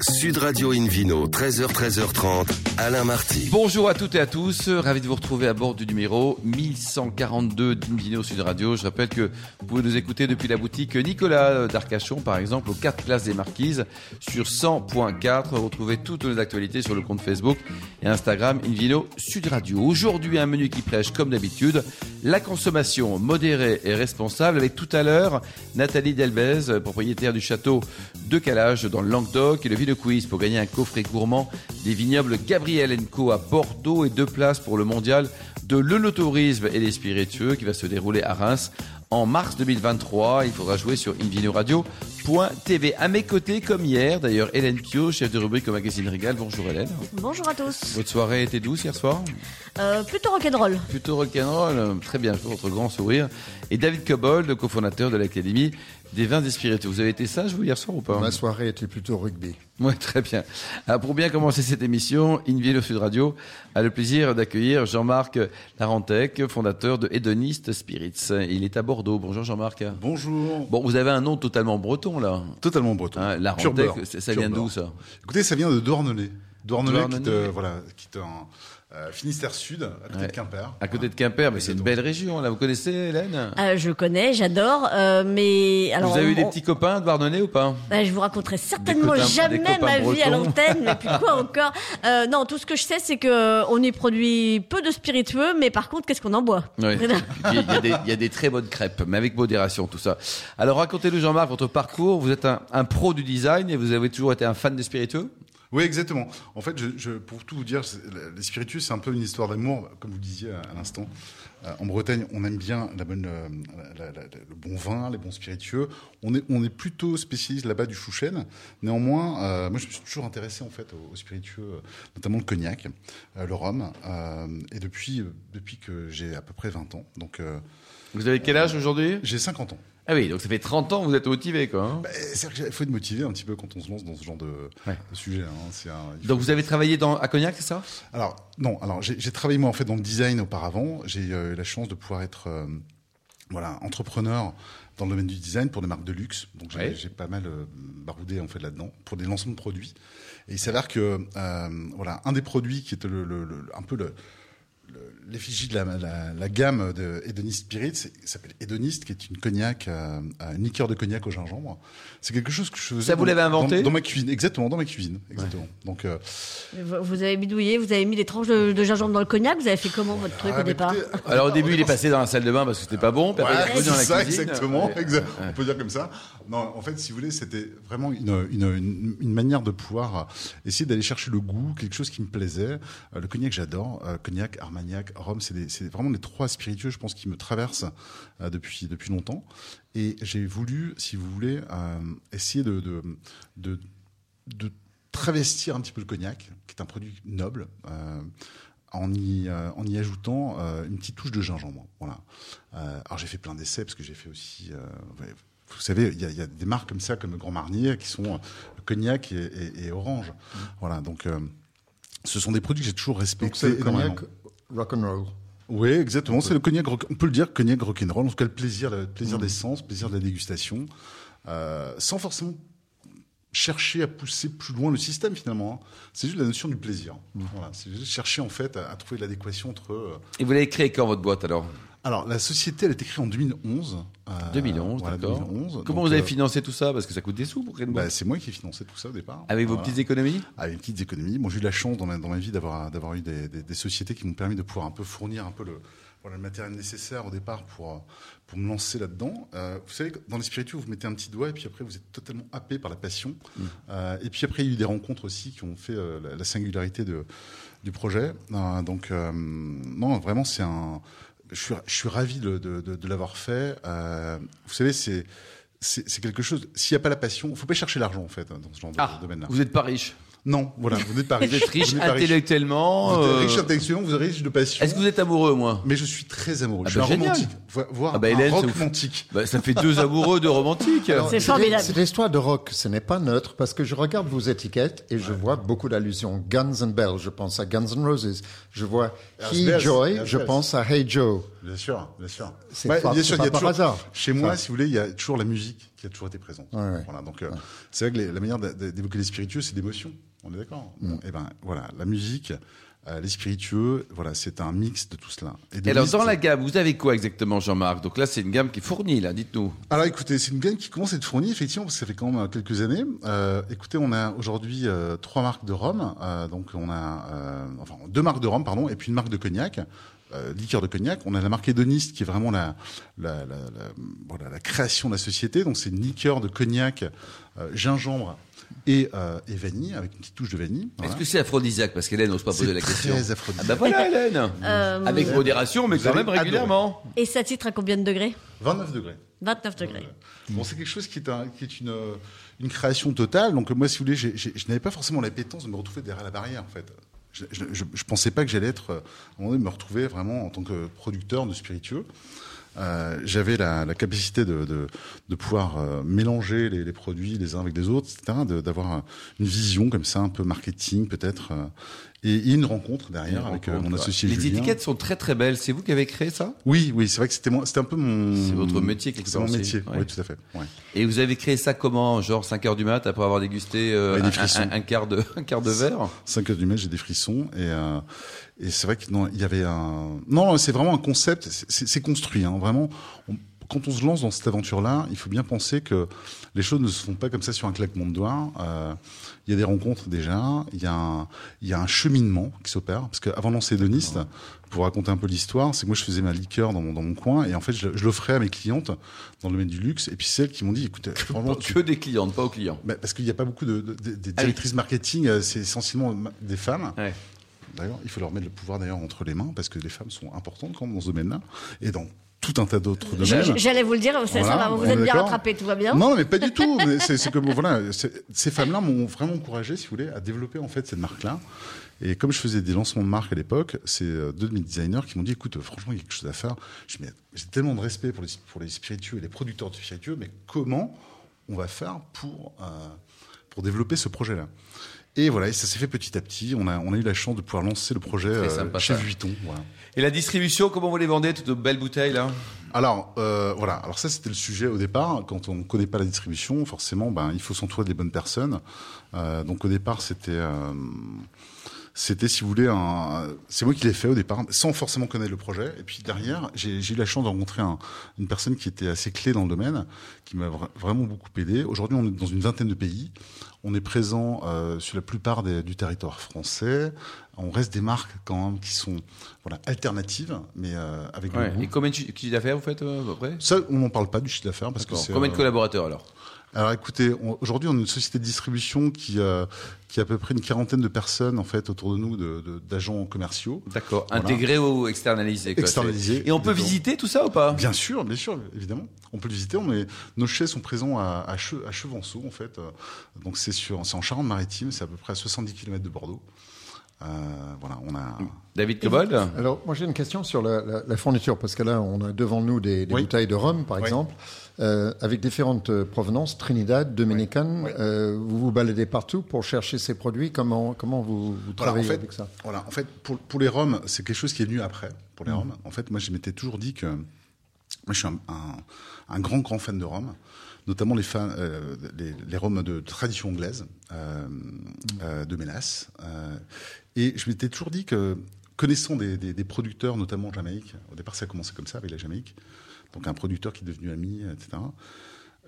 Sud Radio Invino, 13h, 13h30, Alain Marty. Bonjour à toutes et à tous, ravi de vous retrouver à bord du numéro 1142 d'Invino Sud Radio. Je rappelle que vous pouvez nous écouter depuis la boutique Nicolas d'Arcachon, par exemple, aux 4 places des Marquises, sur 100.4. Retrouvez toutes nos actualités sur le compte Facebook et Instagram Invino Sud Radio. Aujourd'hui, un menu qui prêche, comme d'habitude, la consommation modérée et responsable, avec tout à l'heure Nathalie Delbez, propriétaire du château de Calage dans le Languedoc, Ville Quiz pour gagner un coffret gourmand des vignobles Gabriel Co à Bordeaux et deux places pour le mondial de l'œnotourisme et les spiritueux qui va se dérouler à Reims en mars 2023. Il faudra jouer sur invinoradio.tv. À mes côtés, comme hier, d'ailleurs, Hélène Pio, chef de rubrique au magazine Régal. Bonjour Hélène. Bonjour à tous. Votre soirée était douce hier soir? Euh, Plutôt rock'n'roll. Plutôt rock'n'roll. Très bien, je votre grand sourire. Et David Cobold, cofondateur de l'Académie des vins des spiritueux. Vous avez été sage, vous, hier soir ou pas Ma soirée était plutôt rugby. Oui, très bien. Alors, pour bien commencer cette émission, Invino Sud Radio a le plaisir d'accueillir Jean-Marc Larentec, fondateur de Hedonist Spirits. Il est à Bordeaux. Bonjour Jean-Marc. Bonjour. Bon, vous avez un nom totalement breton, là. Totalement breton. Hein, Larentec, ça vient d'où, ça? Écoutez, ça vient de Douarnenez. Douarnenez, qui est, voilà, qui est un euh, Finistère Sud, à côté de Quimper. À côté de Quimper, mais c'est une belle région. Là, vous connaissez Hélène? Euh, Je connais, j'adore, euh, mais alors. Vous avez eu des petits copains de Douarnenez ou pas? Bah, Je vous raconterai certainement jamais ma vie à l'antenne, mais puis quoi encore euh, Non, tout ce que je sais, c'est que on y produit peu de spiritueux, mais par contre, qu'est-ce qu'on en boit? Oui. il, y il, y a des très bonnes crêpes, mais avec modération, tout ça. Alors, racontez-nous, Jean-Marc, votre parcours. Vous êtes un, un pro du design et vous avez toujours été un fan des spiritueux? Oui, exactement. En fait, je, je, pour tout vous dire, les spiritueux, c'est un peu une histoire d'amour, comme vous disiez à, à l'instant. Euh, en Bretagne, on aime bien la bonne, euh, la, la, le bon vin, les bons spiritueux. On est, on est plutôt spécialiste là-bas du chouchen. Néanmoins, euh, moi, je me suis toujours intéressé en fait aux, aux spiritueux, notamment le cognac, euh, le rhum. et depuis, depuis que j'ai à peu près 20 ans. Donc, vous avez quel âge aujourd'hui? J'ai 50 ans. Ah oui, donc ça fait 30 ans que vous êtes motivé, quoi. Hein bah, C'est-à-dire qu'il faut être motivé un petit peu quand on se lance dans ce genre de, ouais. de sujet. Hein. Un, donc vous avez travaillé dans, à Cognac, c'est ça? Alors, non, alors j'ai travaillé moi en fait dans le design auparavant. J'ai eu euh, la chance de pouvoir être euh, voilà, entrepreneur dans le domaine du design pour des marques de luxe. Donc j'ai ouais. pas mal euh, baroudé en fait là-dedans pour des lancements de produits. Et il s'avère que voilà, un des produits qui était le, le, le un peu le l'effigie de la, la, la, gamme de Hedonist Spirit s'appelle Hedonist, qui est une cognac, euh, une liqueur de cognac au gingembre. C'est quelque chose que je faisais. Ça vous l'avez inventé dans, dans, ma cuisine, exactement, dans ma cuisine, exactement. Ouais. Donc, euh, vous avez bidouillé, vous avez mis des tranches de, de, gingembre dans le cognac. Vous avez fait comment votre truc ah, au départ écoutez, Alors au début, il est passé dans la salle de bain parce que c'était pas bon. Puis après, ouais, il est dans la ça, cuisine. exactement. Ouais. Exact. On peut dire comme ça. Non, en fait, si vous voulez, c'était vraiment une, manière de pouvoir essayer d'aller chercher le goût, quelque chose qui me plaisait. Euh, le cognac, j'adore. Euh, cognac, armagnac, rhum, c'est vraiment les trois spiritueux, je pense, qui me traversent euh, depuis depuis longtemps. Et j'ai voulu, si vous voulez, euh, essayer de, de, de, travestir un petit peu le cognac, qui est un produit noble. Euh, en y, euh, en y ajoutant euh, une petite touche de gingembre. Voilà. Euh, alors j'ai fait plein d'essais parce que j'ai fait aussi. Vous savez, il y, y, a des marques comme ça, comme le Grand Marnier, qui sont cognac et, et, et orange. Mmh. Voilà. Donc ce sont des produits que j'ai toujours respectés. Donc, cognac rock'n'roll. Oui, exactement. C'est le cognac, on peut le dire, cognac rock'n'roll. En tout cas, le plaisir, le plaisir mmh. d'essence, le plaisir de la dégustation, euh, sans forcément chercher à pousser plus loin le système finalement. Hein. C'est juste la notion du plaisir. Mmh. Voilà, c'est juste chercher en fait à, à trouver l'adéquation entre. Euh... Et vous l'avez créé quand votre boîte alors? Alors, la société, elle a été créée en 2011. Euh, 2011, voilà, d'accord. Comment donc, vous avez financé tout ça? Parce que ça coûte des sous pour créer une boîte. Bah, c'est moi qui ai financé tout ça au départ. Avec voilà. vos petites économies? Avec petites économies. Bon, j'ai eu la chance dans ma, dans ma vie d'avoir d'avoir eu des, des, des, sociétés qui m'ont permis de pouvoir un peu fournir un peu le, voilà, le matériel nécessaire au départ pour, pour me lancer là-dedans. Euh, vous savez, dans les spiritueux, vous mettez un petit doigt et puis après, vous êtes totalement happé par la passion. Mmh. Euh, et puis après, il y a eu des rencontres aussi qui ont fait euh, la, la, singularité de, du projet. Euh, donc, euh, non, vraiment, c'est un je suis, je suis ravi de, de, de, de l'avoir fait. Euh, vous savez, c'est c'est quelque chose. S'il n'y a pas la passion, il ne faut pas chercher l'argent en fait dans ce genre ah, de domaine-là. Vous n'êtes pas riche. Non, voilà, vous n'êtes pas riche. Vous êtes riche intellectuellement. Vous êtes riche intellectuellement, vous êtes riche de passion. Est-ce que vous êtes amoureux, moi? Mais je suis très amoureux. Ah je bah suis un romantique, voire ah bah un Hélène, rock romantique. Bah, ça fait deux amoureux de romantique. C'est formidable. Cette histoire de rock, ce n'est pas neutre parce que je regarde vos étiquettes et je ouais. vois beaucoup d'allusions. Guns and Bells, je pense à Guns N' Roses. Je vois Key Joy, je pense à Hey Joe. Bien sûr, bien sûr. C'est ouais, pas, bien sûr, pas il y a par toujours, hasard. Chez moi, si vous voulez, il y a toujours la musique qui a toujours été présente. Voilà, donc c'est vrai que la manière d'évoquer les spiritueux, c'est d'émotion. On est d'accord? Mm. et eh ben voilà, la musique, euh, les spiritueux, voilà, c'est un mix de tout cela. Et, alors, dans la gamme, vous avez quoi exactement, Jean-Marc? Donc là, c'est une gamme qui est fournie, là, dites-nous. Alors, écoutez, c'est une gamme qui commence à être fournie, effectivement, parce que ça fait quand même quelques années. Euh, écoutez, on a aujourd'hui euh, trois marques de rhum. Euh, donc, on a, euh, enfin, deux marques de rhum, pardon, et puis une marque de cognac. Liqueur de cognac. On a la marque hédoniste qui est vraiment la, la, la, la voilà, la création de la société. Donc c'est une liqueur de cognac, gingembre et, euh, et, vanille, avec une petite touche de vanille. Est-ce que c'est aphrodisiaque? Parce qu'Hélène n'ose pas poser la question. très aphrodisiaque. Ah bah voilà Hélène euh, Avec modération, mais quand même régulièrement. Et ça titre à combien de degrés? 29 degrés. 29 degrés. Bon, c'est quelque chose qui est, un, qui est une, une création totale. Donc moi, si vous voulez, je n'avais pas forcément l'appétence de me retrouver derrière la barrière, en fait. Je ne pensais pas que j'allais être, à un moment donné, me retrouver vraiment en tant que producteur de spiritueux. Euh, j'avais la, la, capacité de, de, de pouvoir euh, mélanger les, les, produits les uns avec les autres, etc., d'avoir une vision comme ça, un peu marketing peut-être, euh, et, une rencontre derrière avec euh, mon associé Les étiquettes sont très très belles. C'est vous qui avez créé ça? Oui, oui, c'est vrai que c'était c'était un peu mon. C'est votre métier quelque C'est mon métier, oui, tout à fait. Ouais. Et vous avez créé ça comment Genre 5 heures du mat après avoir dégusté euh, un, un, quart de un quart de verre? 5 heures du mat, j'ai des frissons et euh, et c'est vrai que non, il y avait un non, c'est vraiment un concept. C'est construit, hein, vraiment. On, quand on se lance dans cette aventure-là, il faut bien penser que les choses ne se font pas comme ça sur un claquement de doigts. Euh, il y a des rencontres déjà, il y a un, il y a un cheminement qui s'opère. Parce qu'avant de lancer Doniste, pour raconter un peu l'histoire, c'est que moi je faisais ma liqueur dans mon, dans mon coin et en fait je, l'offrais à mes clientes dans le domaine du luxe. Et puis celles qui m'ont dit, écoute, que, que des clientes, pas aux clients. Bah, parce qu'il n'y a pas beaucoup de, de, de ah directrices marketing, euh, c'est essentiellement des femmes. Ouais. D'ailleurs, il faut leur mettre le pouvoir d'ailleurs entre les mains parce que les femmes sont importantes quand même dans ce domaine-là. Et donc, tout un tas d'autres domaines. J'allais vous le dire, ça, va, vous êtes bien rattrapé, tout va bien. Non, mais pas du tout. c'est que voilà, ces femmes-là m'ont vraiment encouragé, si vous voulez, à développer en fait cette marque-là. Et comme je faisais des lancements de marque à l'époque, c'est euh, deux de mes designers qui m'ont dit, écoute, franchement, il y a quelque chose à faire. J'ai tellement de respect pour les, pour les spiritueux et les producteurs de spiritueux, mais comment on va faire pour, euh, pour développer ce projet-là? Et voilà, et ça s'est fait petit à petit. On a, on a eu la chance de pouvoir lancer le projet euh, chez Vuitton. Voilà. Et la distribution, comment vous les vendez, toutes de belles bouteilles là? Alors euh, voilà, alors ça c'était le sujet au départ. Quand on ne connaît pas la distribution, forcément, ben il faut s'entourer des bonnes personnes. Euh, donc au départ, c'était euh, c'était, si vous voulez, un, c'est moi qui l'ai fait au départ, sans forcément connaître le projet. Et puis derrière, j'ai, eu la chance de rencontrer un, une personne qui était assez clé dans le domaine, qui m'a vraiment beaucoup aidé. Aujourd'hui, on est dans une vingtaine de pays. On est présent euh, sur la plupart des, du territoire français. On reste des marques quand même qui sont voilà alternatives, mais euh, avec. Ouais. Et combien de chiffre d'affaires vous faites euh, à peu près? Ça, on n'en parle pas du chiffre d'affaires parce que. Combien de collaborateurs alors? Alors écoutez, aujourd'hui on est une société de distribution qui, euh, qui a à peu près une quarantaine de personnes en fait autour de nous, d'agents de, commerciaux. D'accord. Intégrés ou externalisés Externalisés. Et on peut visiter tout ça ou pas? Bien sûr, bien sûr, évidemment. On peut le visiter. On est, nos chais sont présents à, à, Che, à Chevanceau en fait. Donc c'est sur, c'est en Charente-Maritime, c'est à peu près à 70 km de Bordeaux. Euh, voilà, on a. David Cobold? Alors, moi j'ai une question sur la, la, la, fourniture, parce que là, on a devant nous des, des bouteilles de rhum, par oui. exemple. Euh, avec différentes euh, provenances, Trinidad, Dominicaine. Euh, vous vous baladez partout pour chercher ces produits. Comment, comment vous, vous travaillez voilà, en fait, avec ça? Voilà, en fait, pour, pour les rhums, c'est quelque chose qui est venu après, pour les mmh. rhums. En fait, moi, je m'étais toujours dit que. Moi, je suis un, un, un grand, grand fan de rhum notamment les, fans, euh, les, les rhums de tradition anglaise, euh, euh, de mélasse. Euh, et je m'étais toujours dit que, connaissant des, des, des, producteurs, notamment en Jamaïque, au départ ça a commencé comme ça avec la Jamaïque, donc un producteur qui est devenu ami, etc.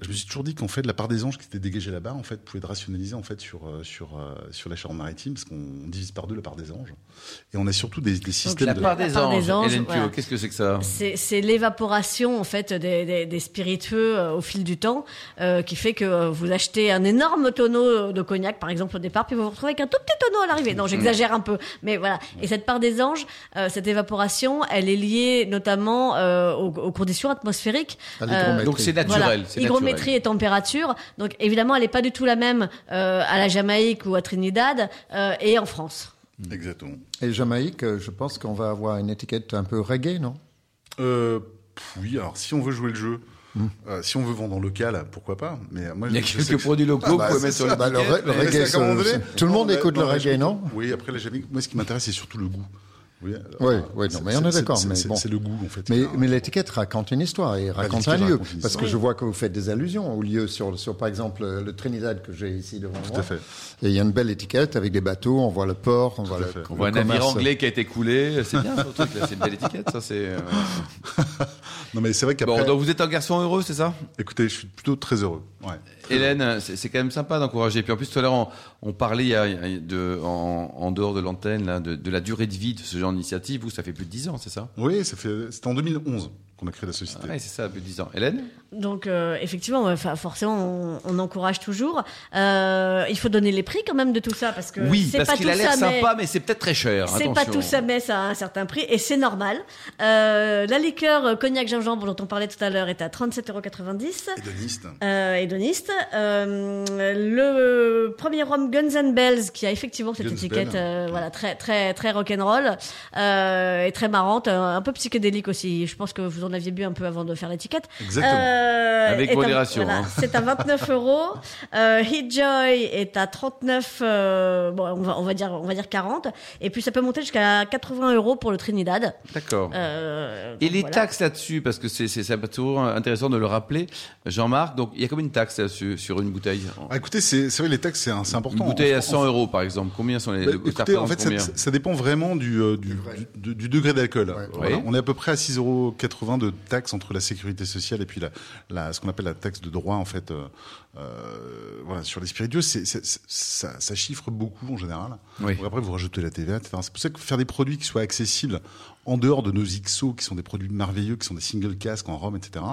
Je me suis toujours dit qu'en fait, la part des anges qui était dégagée là-bas, en fait, pouvait être rationalisée en fait sur sur sur la Charente-Maritime, parce qu'on divise par deux la part des anges, et on a surtout des, des systèmes. Donc, la part, de... des, la part anges, des anges. Hélène voilà. qu'est-ce que c'est que ça C'est l'évaporation en fait des, des, des spiritueux euh, au fil du temps, euh, qui fait que euh, vous achetez un énorme tonneau de cognac, par exemple au départ, puis vous vous retrouvez avec un tout petit tonneau à l'arrivée. Non, j'exagère un peu, mais voilà. Et cette part des anges, euh, cette évaporation, elle est liée notamment euh, aux, aux, conditions atmosphériques. Donc c'est naturel. Voilà hygrométrie et température. Donc évidemment, elle n'est pas du tout la même euh, à la Jamaïque ou à Trinidad euh, et en France. Exactement. Et Jamaïque, je pense qu'on va avoir une étiquette un peu reggae, non? Euh, Oui, alors si on veut jouer le jeu. Mmh. Euh, si on veut vendre en local, pourquoi pas Mais moi, il y a quelques produits locaux ah, bah, vous mettre sur la bah, le, reggae. tout le monde écoute le reggae, non? Oui, après la Jamaïque, moi ce qui m'intéresse c'est surtout le goût. Oui, oui, oui non, mais on est d'accord. Mais bon, c'est le goût en fait. Mais, mais l'étiquette raconte une histoire et raconte un lieu, parce que je vois que vous faites des allusions au lieu sur, sur par exemple le Trinidad que j'ai ici devant Tout moi. à fait. Et il y a une belle étiquette avec des bateaux, on voit le port, on voit le, on voit un navire anglais qui a été coulé. C'est bien ce truc, c'est une belle étiquette, ça. C'est. Euh... non mais c'est vrai qu'après. Bon, donc vous êtes un garçon heureux, c'est ça? Écoutez, je suis plutôt très heureux. Ouais. Hélène, c'est quand même sympa d'encourager. Puis en plus, tout à l'heure, on, on, parlait il y a, de, en, en, dehors de l'antenne de, de, la durée de vie de ce genre d'initiative. Vous, ça fait plus de 10 ans, c'est ça? Oui, ça fait. C'était en 2011 qu'on a créé la société. Ah oui, c'est ça, plus de 10 ans. Hélène? Donc, euh, effectivement, enfin, forcément, on, on, encourage toujours. Euh, il faut donner les prix quand même de tout ça parce que oui, c'est parce pas qu'il tout a l'air ça, sympa, mais, c'est peut-être très cher. C'est pas tout ça, mais ça a un certain prix et c'est normal. Euh, la liqueur cognac gingembre dont on parlait tout à l'heure est à 37,90 Hédoniste. Euh, hédoniste. Euh, le premier rhum Guns and Bells qui a effectivement cette Guns étiquette, Bell. euh, voilà, très très très rock'n'roll euh, et très marrante, un, un peu psychédélique aussi. Je pense que vous en aviez bu un peu avant de faire l'étiquette. Exactement. Euh, Avec modération, voilà, hein. C'est à 29 euros. Euh, Heat Joy est à 39. euh, bon, on va on va dire on va dire 40. Et puis ça peut monter jusqu'à 80 euros pour le Trinidad. D'accord. Euh, Et les voilà. taxes là-dessus, parce que c'est c'est c'est toujours intéressant de le rappeler, Jean-Marc. Donc il y a combien de taxes là-dessus sur une bouteille? Ah, écoutez, c'est c'est vrai, les taxes, c'est important. Une bouteille à 100 euros par exemple. Combien sont les Bah, écoutez, en fait, ça, dépend vraiment du, euh, du, du, du degré d'alcool. Voilà. Oui. On est à peu près à 6,80 euros de taxes entre la sécurité sociale et puis la, la, ce qu'on appelle la taxe de droit, en fait, euh, euh, voilà, sur les spiritueux. C'est, c'est- c'est- ça, ça chiffre beaucoup en général. Oui. Après, vous rajoutez la TVA, etc. C'est pour ça que faire des produits qui soient accessibles en dehors de nos XO, qui sont des produits merveilleux, qui sont des single casques en Rome, etc.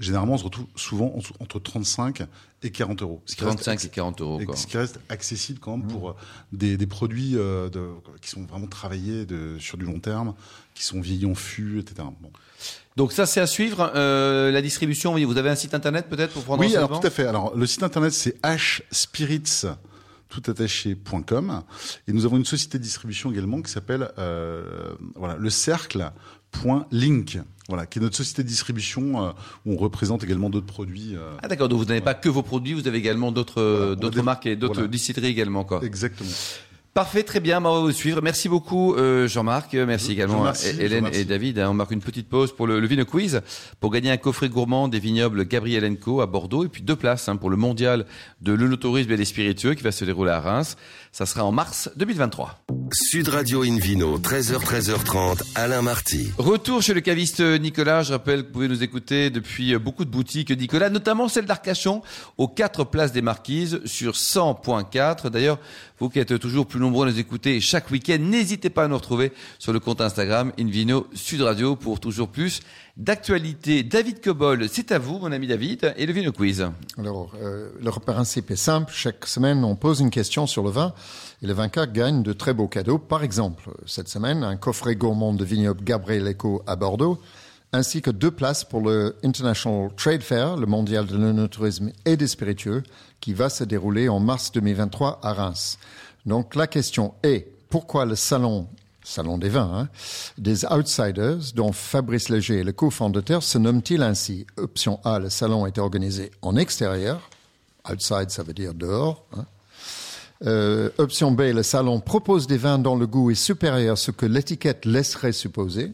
Généralement, on se retrouve souvent en- entre 35 et 40 euros. Ce qui reste 35 et 40 euros. et Quoi. ce qui reste accessible quand même pour euh, des, des produits euh, de, qui sont vraiment travaillés de, sur du long terme, qui sont vieillis en fût, etc. Bon. Donc ça c'est à suivre. Euh, la distribution, vous avez un site internet peut-être pour prendre Oui, alors tout à fait. Alors le site internet c'est hspirits toutattaché.com et nous avons une société de distribution également qui s'appelle euh, voilà le cercle.link voilà qui est notre société de distribution euh, où on représente également d'autres produits euh, Ah d'accord, donc vous n'avez pas que vos produits, vous avez également d'autres Voilà, a d'autres marques et d'autres voilà. également quoi. exactement Parfait, très bien, on va vous suivre. Merci beaucoup euh, Jean-Marc, merci Je- également je remercie, Hélène et David. On marque une petite pause pour le, le Vino Quiz pour gagner un coffret gourmand des vignobles Gabriel Co à Bordeaux et puis deux places hein, pour le mondial de l'œnotourisme et des spiritueux qui va se dérouler à Reims. Ça sera en mars 2023. Sud Radio Invino, 13h, 13h30, Alain Marty. Retour chez le caviste Nicolas. Je rappelle que vous pouvez nous écouter depuis beaucoup de boutiques Nicolas, notamment celle d'Arcachon, aux quatre places des Marquises sur 100.4. D'ailleurs, vous qui êtes toujours plus nombreux à nous écouter chaque week-end, n'hésitez pas à nous retrouver sur le compte Instagram Invino Sud Radio pour toujours plus d'actualité. David Cobol, c'est à vous, mon ami David, et le Vino Quiz. Alors, euh, le principe est simple. Chaque semaine, on pose une question sur le vin et le vainqueur gagne de très beaux cadeaux. Par exemple, cette semaine, un coffret gourmand de vignoble Gabriel Eco à Bordeaux, ainsi que deux places pour le International Trade Fair, le mondial de l'œnotourisme et des spiritueux, qui va se dérouler en mars 2023 à Reims. Donc, la question est, pourquoi le salon Salon des vins, hein, des outsiders, dont Fabrice Léger, le cofondateur, se nomme-t-il ainsi? Option A, le salon est organisé en extérieur. Outside, ça veut dire dehors. hein. Euh, option B, le salon propose des vins dont le goût est supérieur à ce que l'étiquette laisserait supposer.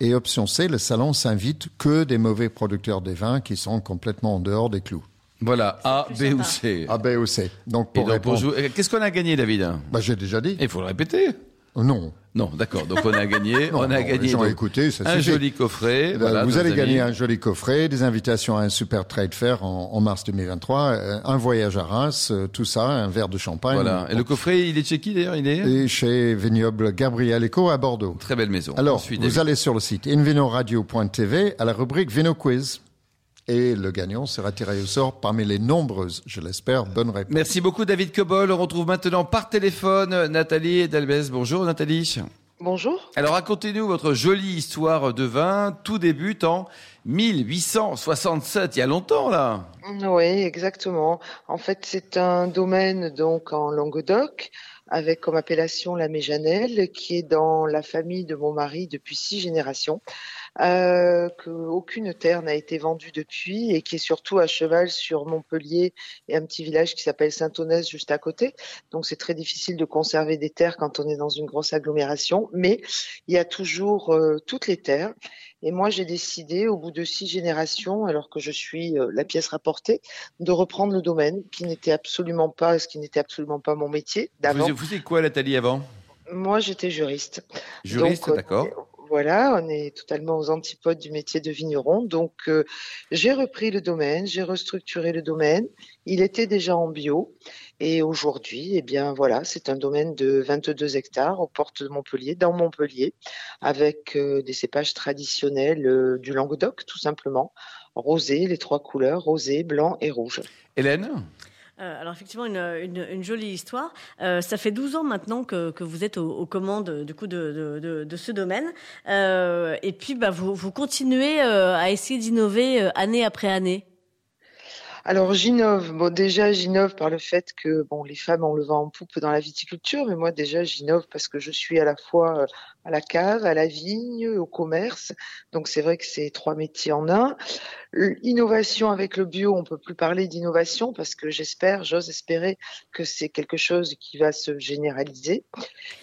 Et option C, le salon s'invite que des mauvais producteurs de vins qui sont complètement en dehors des clous. Voilà, A, B ou. C. A, B ou C. Donc pour donc, répondre, Qu'est-ce qu'on a gagné, David? Bah, j'ai déjà dit. Il faut le répéter. Non. Non, d'accord. Donc on a gagné, Non, on a non, gagné gens donc, écouté, ça un suffit. joli coffret. Eh ben, voilà, vous allez amis. gagner un joli coffret, des invitations à un super trade fair en, en mars 2023, euh, un voyage à Reims, euh, tout ça, un verre de champagne. Voilà. Et le coffret, il est chez qui d'ailleurs Il est? Et chez Vignoble Gabriel Eco à Bordeaux. très belle maison. Alors, vous allez sur le site invinoradio.tv à la rubrique Vino Quiz. Et le gagnant sera tiré au sort parmi les nombreuses, je l'espère, bonnes réponses. Merci beaucoup David Cobol. On retrouve maintenant par téléphone Nathalie Dalbès. Bonjour Nathalie. Bonjour. Alors racontez-nous votre jolie histoire de vin. Tout débute en 1867, il y a longtemps là. Oui, exactement. En fait, c'est un domaine donc en Languedoc avec comme appellation la méjanelle, qui est dans la famille de mon mari depuis six générations euh, qu'aucune terre n'a été vendue depuis et qui est surtout à cheval sur Montpellier et un petit village qui s'appelle Saint-Onès juste à côté. Donc c'est très difficile de conserver des terres quand on est dans une grosse agglomération, mais il y a toujours euh, toutes les terres. Et moi, j'ai décidé, au bout de six générations, alors que je suis euh, la pièce rapportée, de reprendre le domaine, qui n'était absolument pas, ce qui n'était absolument pas mon métier d'avant. Vous, vous faisiez quoi, Nathalie, avant? Moi, j'étais juriste. Juriste, d'accord. Voilà, on est totalement aux antipodes du métier de vigneron. Donc, euh, j'ai repris le domaine, j'ai restructuré le domaine. Il était déjà en bio. Et aujourd'hui, eh bien, voilà, c'est un domaine de 22 hectares aux portes de Montpellier, dans Montpellier, avec euh, des cépages traditionnels euh, du Languedoc, tout simplement. Rosé, les trois couleurs, rosé, blanc et rouge. Hélène? Euh, alors effectivement, une, jolie histoire. Euh, ça fait 12 ans maintenant que, vous êtes aux, commandes du coup de, ce domaine. Euh, et puis bah, vous, vous continuez à essayer d'innover année après année. Alors j'innove. Bon déjà j'innove par le fait que bon les femmes ont le vent en poupe dans la viticulture, mais moi déjà j'innove parce que je suis à la fois à la cave, à la vigne, au commerce. Donc c'est vrai que c'est trois métiers en un. L'innovation avec le bio, on peut plus parler d'innovation parce que j'espère, j'ose espérer que c'est quelque chose qui va se généraliser.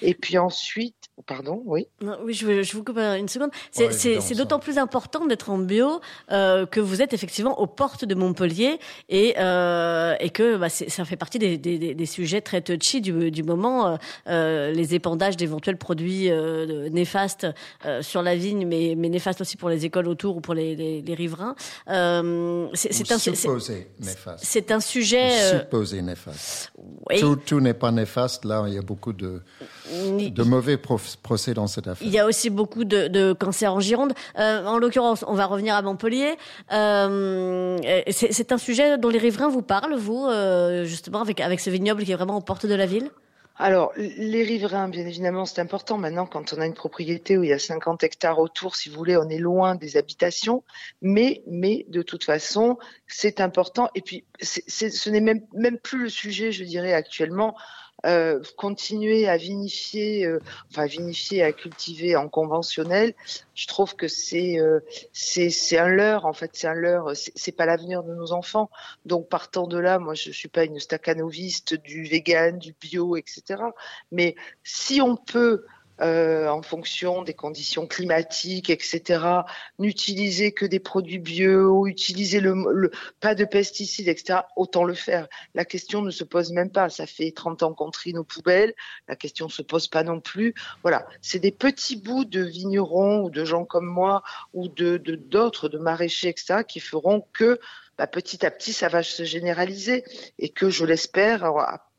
Et puis ensuite, pardon, oui. Non, oui, je, je vous coupe une seconde. C'est Ouais, d'autant plus important d'être en bio euh, que vous êtes effectivement aux portes de Montpellier et, euh, et que bah, c'est- ça fait partie des, des, des- des sujets très touchy du, du moment. euh, euh, les épandages d'éventuels produits euh, néfastes euh, sur la vigne, mais, mais néfastes aussi pour les écoles autour ou pour les, les, les riverains. Euh, c'est un, supposé néfaste. c'est un sujet. euh, supposé néfaste. oui. Tout, tout n'est pas néfaste. Là, il y a beaucoup de, de mauvais procès dans cette affaire. Il y a aussi beaucoup de, de cancers en Gironde. Euh, en l'occurrence, on va revenir à Montpellier. Euh, c'est un sujet dont les riverains vous parlent, vous, justement, avec, avec ce vignoble qui est vraiment aux portes de la ville? Alors, les riverains, bien évidemment, c'est important. Maintenant, quand on a une propriété où il y a 50 hectares autour, si vous voulez, on est loin des habitations. Mais, mais de toute façon, c'est important. Et puis, ce n'est même, même plus le sujet, je dirais, actuellement. Euh, continuer à vinifier, euh, enfin vinifier, à cultiver en conventionnel, je trouve que c'est euh, c'est un leurre en fait, c'est un leurre, c'est pas l'avenir de nos enfants. Donc partant de là, moi je suis pas une staccanoviste du vegan, du bio, etc. Mais si on peut euh, en fonction des conditions climatiques, etc., n'utiliser que des produits bio, utiliser le, le pas de pesticides, etc., autant le faire. La question ne se pose même pas. Ça fait 30 ans qu'on trie nos poubelles. La question ne se pose pas non plus. Voilà. C'est des petits bouts de vignerons ou de gens comme moi ou de de- d'autres, de, maraîchers, etc., qui feront que bah, petit à petit, ça va se généraliser et que je l'espère,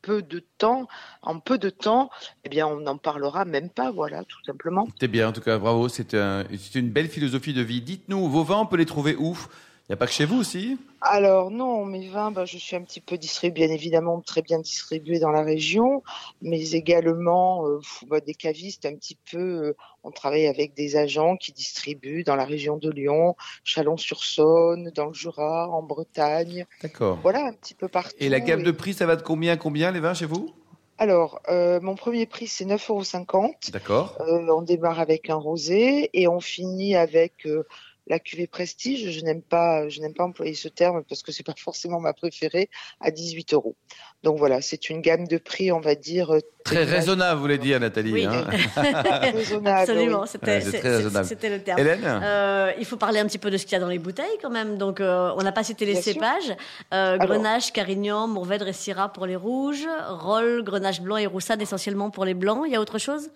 peu de temps, en peu de temps, eh bien, on n'en parlera même pas, voilà, tout simplement. C'est bien, en tout cas, bravo. C'est un- c'est une belle philosophie de vie. Dites-nous, vos vins, on peut les trouver où? N'y a pas que chez vous aussi Alors non, mes vins, bah, je suis un petit peu distribué, bien évidemment très bien distribué dans la région, mais également euh, bah, des cavistes un petit peu. euh, on travaille avec des agents qui distribuent dans la région de Lyon, Chalon-sur-Saône, dans le Jura, en Bretagne, D'accord. voilà un petit peu partout. Et la gamme Et- de prix, ça va de combien à combien les vins chez vous? Alors, euh, mon premier prix c'est 9,50 euros. D'accord. On démarre avec un rosé et on finit avec la cuvée prestige. Je n'aime pas, je n'aime pas employer ce terme parce que c'est pas forcément ma préférée à 18 euros. Donc voilà, c'est une gamme de prix, on va dire euh, Très raisonnable, vous voulez dire, Nathalie. Oui. hein raisonnable. Absolument, oui. c'était Ouais, le terme. Hélène Euh, il faut parler un petit peu de ce qu'il y a dans les bouteilles quand même. Donc, euh, on n'a pas cité les Bien cépages. Euh, Alors. Grenache, Carignan, Mourvèdre et Syrah pour les rouges. Roll, Grenache blanc et Roussade essentiellement pour les blancs. Il y a autre chose?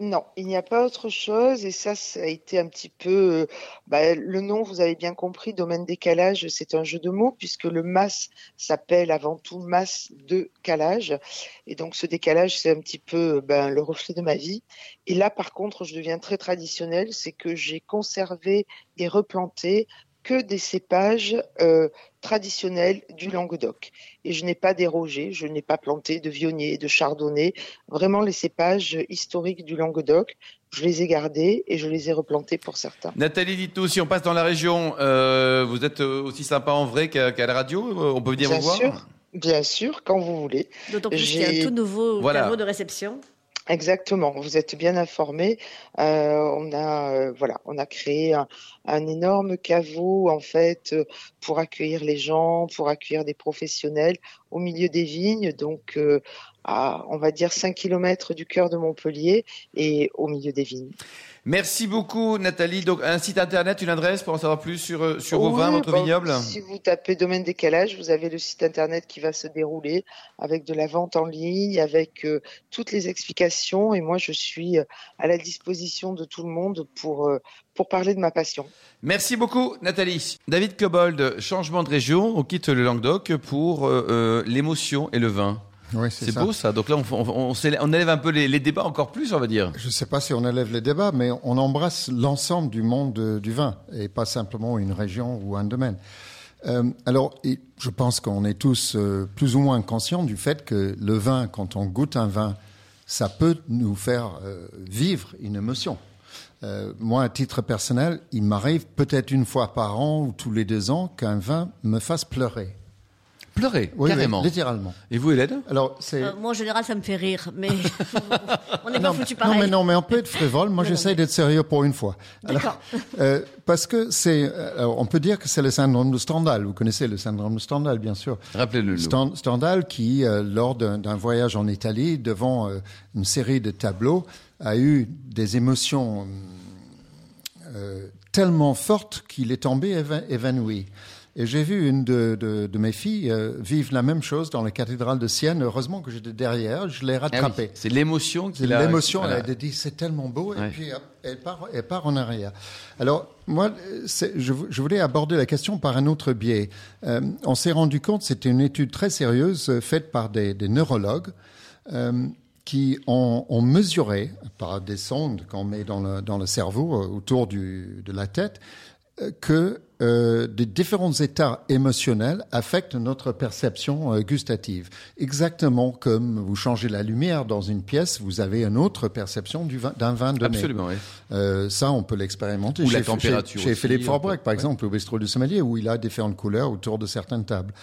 Non, il n'y a pas autre chose et ça, ça a été un petit peu. euh, bah, le nom, vous avez bien compris, domaine des calages, c'est un jeu de mots puisque le mas s'appelle avant tout mas de calage et donc ce décalage, c'est un petit peu ben, le reflet de ma vie. Et là, par contre, je deviens très traditionnel, c'est que j'ai conservé et replanté que des cépages euh, traditionnels du Languedoc. Et je n'ai pas dérogé, je n'ai pas planté de vionnier, de chardonnay, vraiment les cépages historiques du Languedoc. Je les ai gardés et je les ai replantés pour certains. Nathalie, dites-nous, si on passe dans la région, euh, vous êtes euh, aussi sympa en vrai qu'à la radio On peut venir Bien vous voir sûr. Bien sûr, quand vous voulez. D'autant plus qu'il y a un tout nouveau Voilà. de réception. Exactement, vous êtes bien informés. Euh, on a euh, voilà, on a créé un, un énorme caveau en fait euh, pour accueillir les gens, pour accueillir des professionnels au milieu des vignes, donc euh, à on va dire 5 kilomètres du cœur de Montpellier et au milieu des vignes. Merci beaucoup, Nathalie. Donc, un site internet, une adresse pour en savoir plus sur, euh, sur vos vins, votre bah, vignoble Si vous tapez domaine décalage, vous avez le site internet qui va se dérouler avec de la vente en ligne, avec euh, toutes les explications. Et moi, je suis à la disposition de tout le monde pour, euh, pour parler de ma passion. Merci beaucoup, Nathalie. David Cobold, changement de région. On quitte le Languedoc pour euh, euh, l'émotion et le vin. Oui, C'est beau ça. Donc là, on, on, on s'élève- on élève un peu les, les débats encore plus, on va dire. Je ne sais pas si on élève les débats, mais on embrasse l'ensemble du monde euh, du vin et pas simplement une région ou un domaine. Euh, alors, et je pense qu'on est tous euh, plus ou moins conscients du fait que le vin, quand on goûte un vin, ça peut nous faire euh, vivre une émotion. Euh, moi, à titre personnel, il m'arrive peut-être une fois par an ou tous les deux ans qu'un vin me fasse pleurer. Pleurer, Oui, carrément. oui, littéralement. Et vous, Hélène? Alors, c'est Euh, moi, en général, ça me fait rire, mais on n'est pas non, foutu non, pareil. mais non, mais on peut être frivole. Moi, Non, j'essaie mais- d'être sérieux pour une fois. D'accord. euh, parce que c'est, on peut dire que c'est le syndrome de Stendhal. Vous connaissez le syndrome de Stendhal, bien sûr. Rappelez-le. Stendhal, qui, euh, lors d'un voyage en Italie, devant euh, une série de tableaux, a eu des émotions euh, tellement fortes qu'il est tombé éva- évanoui. Et j'ai vu une de, de, de mes filles euh, vivre la même chose dans la cathédrale de Sienne. Heureusement que j'étais derrière, je l'ai Ah oui, rattrapé. C'est l'émotion qui l'a- l'émotion, elle a dit c'est tellement beau, et puis elle part, elle part en arrière. Alors, moi, je, vou- je voulais aborder la question par un autre biais. Euh, on s'est rendu compte, c'était une étude très sérieuse euh, faite par des, des neurologues euh, qui ont, mesuré, par des sondes qu'on met dans le, cerveau, euh, autour de la tête, euh, que euh, des différents états émotionnels affectent notre perception euh, gustative. Exactement comme vous changez la lumière dans une pièce, vous avez une autre perception du vin- d'un vin donné. Absolument, oui. Euh, ça, on peut l'expérimenter. Ou la chez, température Chez, chez aussi, Philippe Forbrec, par ouais. exemple, au bistrot du sommelier, où il a différentes couleurs autour de certaines tables.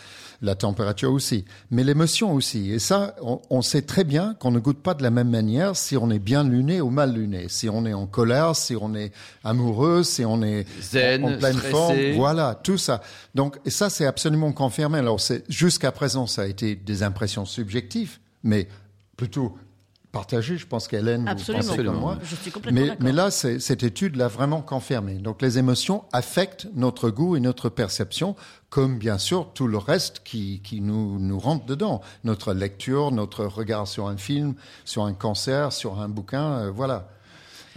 La température aussi. Mais l'émotion aussi. Et ça, on, on sait très bien qu'on ne goûte pas de la même manière si on est bien luné ou mal luné. Si on est en colère, si on est amoureux, si on est Zen, en, en pleine stressé. forme. Voilà, tout ça. Donc, et ça, c'est absolument confirmé. Alors, c'est, jusqu'à présent, ça a été des impressions subjectives, mais plutôt partagées. Je pense qu'Hélène, vous pensez comme moi. Je suis complètement Mais, là, cette étude l'a vraiment confirmé. Donc, les émotions affectent notre goût et notre perception, comme bien sûr tout le reste qui, qui nous, nous rentre dedans. Notre lecture, notre regard sur un film, sur un concert, sur un bouquin, euh, voilà.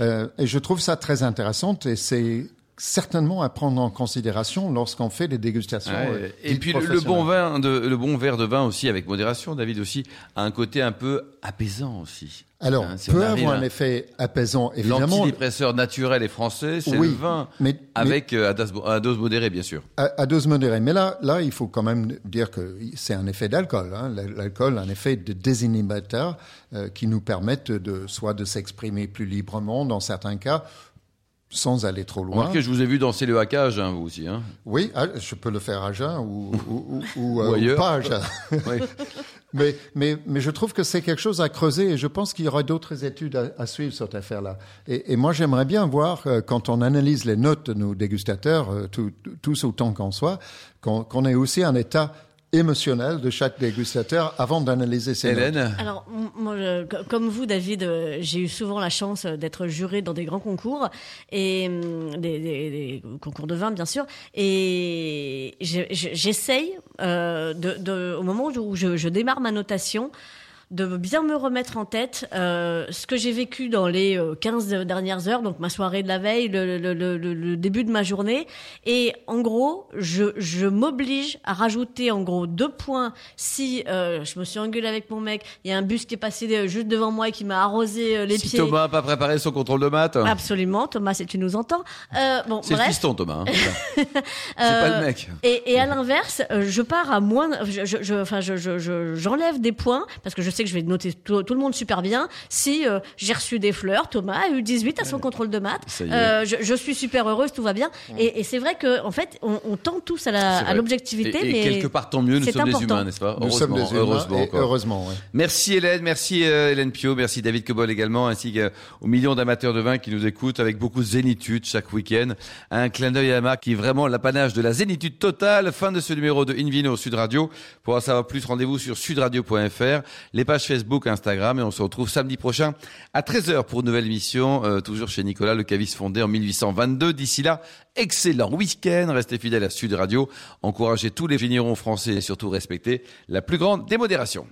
Euh, et je trouve ça très intéressant et c'est certainement à prendre en considération lorsqu'on fait des dégustations. Ouais. euh, et puis le, bon vin, de, le bon verre de vin aussi, avec modération, David aussi, a un côté un peu apaisant aussi. Alors, Hein, si peut avoir un effet apaisant, évidemment. L'antidépresseur naturel et français, c'est Oui, le vin, mais- mais- avec euh, à, dose, à dose modérée, bien sûr. À, à dose modérée. Mais là, là, il faut quand même dire que c'est un effet d'alcool. Hein. L'alcool, un effet de désinhibiteur euh, qui nous permettent de soit de s'exprimer plus librement dans certains cas, sans aller trop loin. Remarquez, je vous ai vu danser le hackage, hein, vous aussi. Hein. Oui, ah, je peux le faire à jeun ou, ou, ou, ou, Ou euh, ou ailleurs. pas à jeun. Oui. mais, mais, mais je trouve que c'est quelque chose à creuser et je pense qu'il y aura d'autres études à, à suivre sur cette affaire-là. Et, et moi, j'aimerais bien voir, euh, quand on analyse les notes de nos dégustateurs, euh, tout- tous autant qu'on soit, qu'on qu'on ait aussi un état émotionnel de chaque dégustateur avant d'analyser ces notes. Hélène Alors, m- moi, je- comme vous, David, euh, j'ai eu souvent la chance euh, d'être juré dans des grands concours et hum, des, des- des concours de vin, bien sûr. Et j'essaye, euh, de, de- au moment où je, je démarre ma notation, de bien me remettre en tête euh, ce que j'ai vécu dans les euh, 15 dernières heures, donc ma soirée de la veille, le, le- le- le- le début de ma journée. Et en gros, je, je m'oblige à rajouter en gros deux points si euh, je me suis engueulée avec mon mec, il y a un bus qui est passé euh, juste devant moi et qui m'a arrosé euh, les Si pieds. Thomas n'a pas préparé son contrôle de maths, Absolument, Thomas, si tu nous entends. Euh, bon, c'est le bref. fiston, Thomas. hein. c'est pas Euh, le mec. Et, et à l'inverse, euh, je pars à moins, je, je, enfin, je, je, je- j'enlève des points parce que je sais sais que je vais noter tout, tout le monde super bien. Si euh, j'ai reçu des fleurs, Thomas a eu 18 à son contrôle de maths. Euh, je, je suis super heureuse, tout va bien. Et, et c'est vrai que en fait, on, on tend tous à la- l'objectivité, Et, et mais quelque part, tant mieux, nous sommes des humains, n'est-ce pas Nous sommes des humains, heureusement, et heureusement, ouais. Merci Hélène, merci euh, Hélène Pio, merci David Cobol également, ainsi qu'aux millions d'amateurs de vin qui nous écoutent avec beaucoup de zénitude chaque week-end. Un clin d'œil à Marc qui est vraiment l'apanage de la zénitude totale. Fin de ce numéro de Invino Sud Radio. Pour en savoir plus, rendez-vous sur sudradio.fr, les pages Facebook, Instagram et on se retrouve samedi prochain à 13h pour une nouvelle émission, euh, toujours chez Nicolas, le caviste fondé en 1822. D'ici là, excellent week-end, restez fidèles à Sud Radio, encouragez tous les vignerons français et surtout respectez la plus grande démodération.